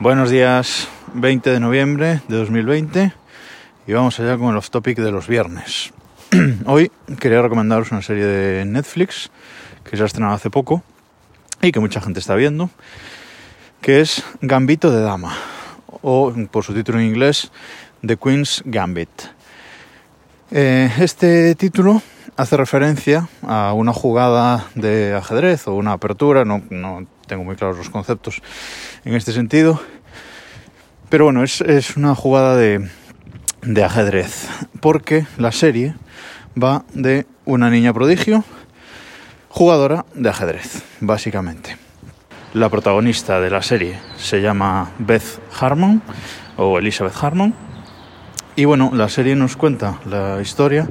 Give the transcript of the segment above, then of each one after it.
Buenos días, 20 de noviembre de 2020 y vamos allá con el off topic de los viernes. Hoy quería recomendaros una serie de Netflix que se ha estrenado hace poco y que mucha gente está viendo, que es Gambito de Dama o por su título en inglés The Queen's Gambit. Eh, este título hace referencia a una jugada de ajedrez o una apertura, no, no tengo muy claros los conceptos en este sentido, pero bueno, es, es una jugada de, de ajedrez, porque la serie va de una niña prodigio, jugadora de ajedrez, básicamente. La protagonista de la serie se llama Beth Harmon o Elizabeth Harmon. Y bueno, la serie nos cuenta la historia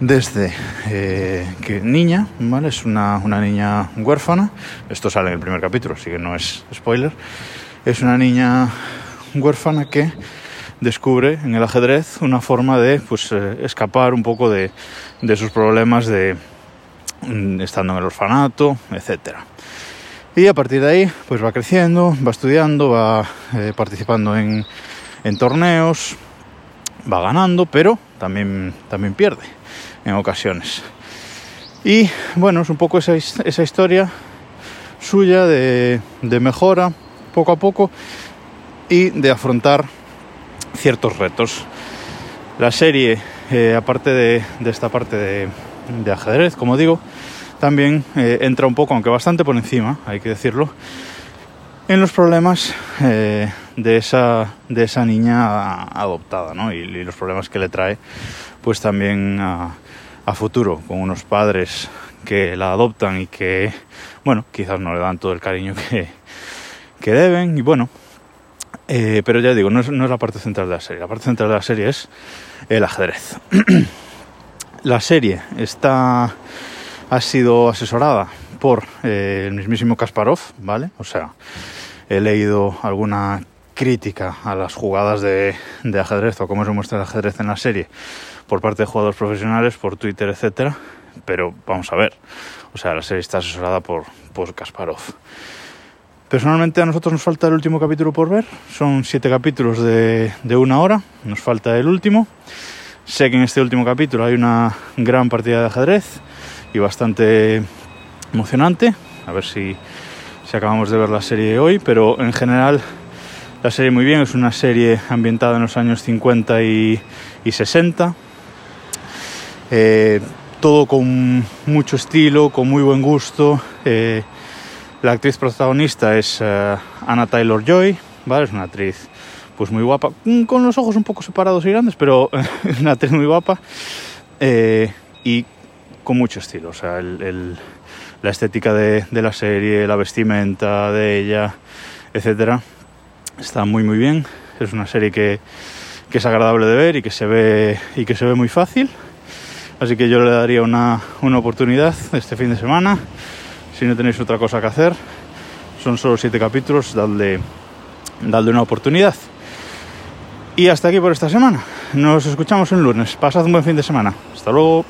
desde eh, que niña, ¿vale? Es una, una, niña huérfana, esto sale en el primer capítulo, así que no es spoiler, es una niña huérfana que descubre en el ajedrez una forma de pues, eh, escapar un poco de, de, sus problemas de mm, estando en el orfanato, etc. Y a partir de ahí pues va creciendo, va estudiando, va eh, participando en, en torneos, va ganando, pero también, también pierde en ocasiones. Y bueno, es un poco esa, esa historia suya de, mejora poco a poco y de afrontar ciertos retos. La serie, eh, aparte de, de, esta parte de, de, ajedrez, como digo, también eh, entra un poco, aunque bastante por encima, hay que decirlo, en los problemas eh, de, esa, de esa niña adoptada ¿no? y, los problemas que le trae pues también a, a futuro con unos padres que la adoptan y que, bueno, quizás no le dan todo el cariño que, que deben. Y bueno, eh, pero ya digo, no es, no es, la parte central de la serie. La parte central de la serie es el ajedrez. la serie está, ha sido asesorada por eh, el mismísimo Kasparov, ¿vale? O sea, he leído alguna crítica a las jugadas de, de ajedrez o cómo se muestra el ajedrez en la serie por parte de jugadores profesionales, por Twitter, etcétera. Pero vamos a ver, o sea, la serie está asesorada por, por Kasparov. Personalmente a nosotros nos falta el último capítulo por ver, son siete capítulos de, de una hora, nos falta el último. Sé que en este último capítulo hay una gran partida de ajedrez y bastante emocionante. A ver si, si acabamos de ver la serie hoy, pero en general la serie muy bien, es una serie ambientada en los años 50 y, y 60. Eh, todo con mucho estilo, con muy buen gusto. Eh, la actriz protagonista es uh, Anna Taylor Joy, ¿vale? Es una actriz pues muy guapa, con los ojos un poco separados y grandes, pero una actriz muy guapa y con mucho estilo. O sea, la estética de, de, la serie, la vestimenta de ella, etcétera, está muy muy bien. Es una serie que, que es agradable de ver y que se ve y que se ve muy fácil. Así que yo le daría una, una oportunidad este fin de semana. Si no tenéis otra cosa que hacer, son solo siete capítulos, dadle, dadle una oportunidad. Y hasta aquí por esta semana. Nos escuchamos el lunes. Pasad un buen fin de semana. Hasta luego.